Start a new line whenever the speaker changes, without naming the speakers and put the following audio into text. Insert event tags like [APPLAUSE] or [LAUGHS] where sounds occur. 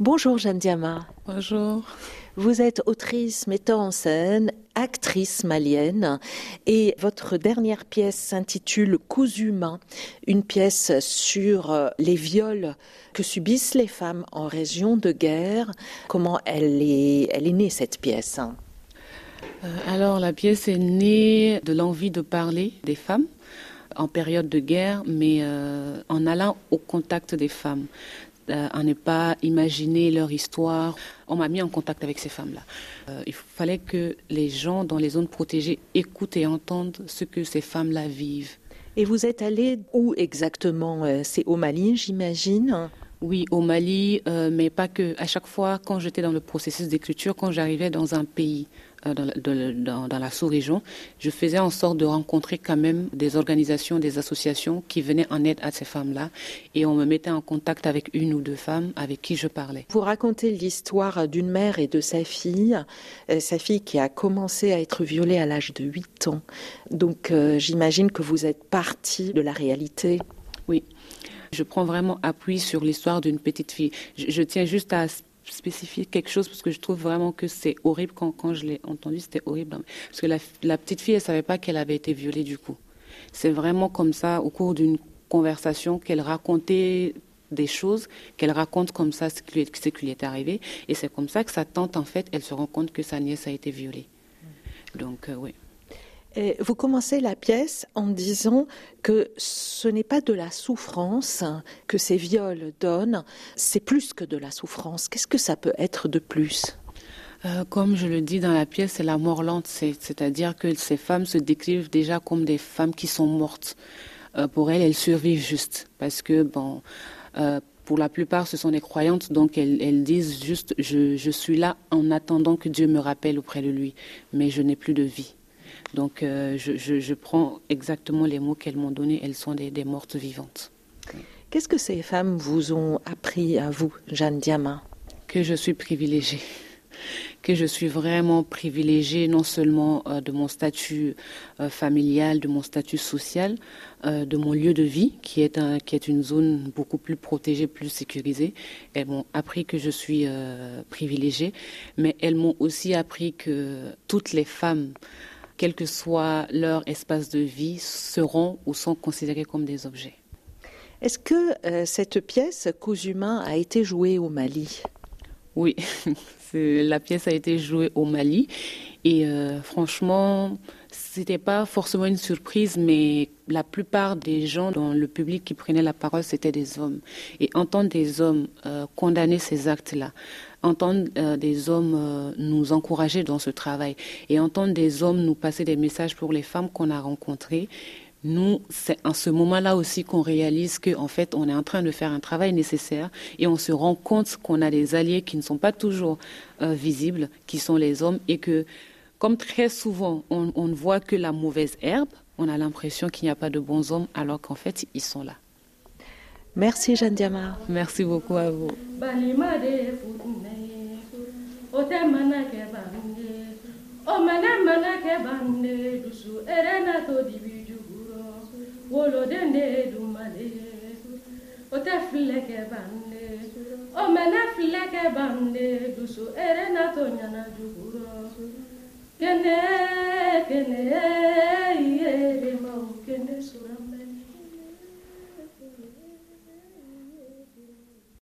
Bonjour Jeanne Diama.
Bonjour.
Vous êtes autrice, metteur en scène, actrice malienne et votre dernière pièce s'intitule Coups humains, une pièce sur euh, les viols que subissent les femmes en région de guerre. Comment elle est, elle est née cette pièce
euh, Alors la pièce est née de l'envie de parler des femmes en période de guerre, mais euh, en allant au contact des femmes à ne pas imaginer leur histoire. On m'a mis en contact avec ces femmes-là. Euh, il fallait que les gens dans les zones protégées écoutent et entendent ce que ces femmes-là vivent.
Et vous êtes allé où exactement? Euh, C'est au Mali, j'imagine
oui, au Mali, euh, mais pas que. À chaque fois, quand j'étais dans le processus d'écriture, quand j'arrivais dans un pays, euh, dans, dans, la sous-région, je faisais en sorte de rencontrer quand même des organisations, des associations qui venaient en aide à ces femmes-là. Et on me mettait en contact avec une ou deux femmes avec qui je parlais.
Vous racontez l'histoire d'une mère et de sa fille, euh, sa fille qui a commencé à être violée à l'âge de 8 ans. Donc euh, j'imagine que vous êtes partie de la réalité.
Oui. Je prends vraiment appui sur l'histoire d'une petite fille. Je, tiens juste à spécifier quelque chose parce que je trouve vraiment que c'est horrible quand, quand je l'ai entendu, c'était horrible. Parce que la, petite fille, elle savait pas qu'elle avait été violée du coup. C'est vraiment comme ça, au cours d'une conversation, qu'elle racontait des choses, qu'elle raconte comme ça ce qui, lui, ce qui lui est arrivé. Et c'est comme ça que sa tante, en fait, elle se rend compte que sa nièce a été violée. Donc, euh, oui
vous commencez la pièce en disant que ce n'est pas de la souffrance que ces viols donnent, c'est plus que de la souffrance. Qu'est-ce que ça peut être de plus?
Euh, comme je le dis dans la pièce, c'est la mort lente, c'est-à-dire que ces femmes se décrivent déjà comme des femmes qui sont mortes. Euh, pour elles, elles survivent juste parce que bon, euh, pour la plupart, ce sont des croyantes, donc elles, disent juste je suis là en attendant que Dieu me rappelle auprès de lui, mais je n'ai plus de vie. Donc euh, je, je, je, prends exactement les mots qu'elles m'ont donnés. Elles sont des, des mortes vivantes.
Qu'est-ce que ces femmes vous ont appris à vous, Jeanne Diamant?
Que je suis privilégiée. Que je suis vraiment privilégiée non seulement euh, de mon statut euh, familial, de mon statut social, euh, de mon lieu de vie, qui est, un, qui est une zone beaucoup plus protégée, plus sécurisée. Elles m'ont appris que je suis privilégiée, mais elles m'ont aussi appris que toutes les femmes quel que soit leur espace de vie, seront ou sont considérés comme des objets.
Est-ce que euh, cette pièce, Cause humain, a été jouée au Mali?
Oui, [LAUGHS] la pièce a été jouée au Mali. Et euh, franchement, c'était pas forcément une surprise, mais la plupart des gens dans le public qui prenaient la parole, c'était des hommes. Et entendre des hommes euh, condamner ces actes-là, entendre euh, des hommes euh, nous encourager dans ce travail et entendre des hommes nous passer des messages pour les femmes qu'on a rencontrées, nous, c'est en ce moment-là aussi qu'on réalise qu'en fait, on est en train de faire un travail nécessaire et on se rend compte qu'on a des alliés qui ne sont pas toujours visibles, qui sont les hommes, et que, comme très souvent, on, on ne voit que la mauvaise herbe, on a l'impression qu'il n'y a pas de bons hommes, alors qu'en fait, ils sont là.
Merci Jeanne Diamar.
Merci beaucoup à vous.
o kɛ dusu to ɲana Gene, gene,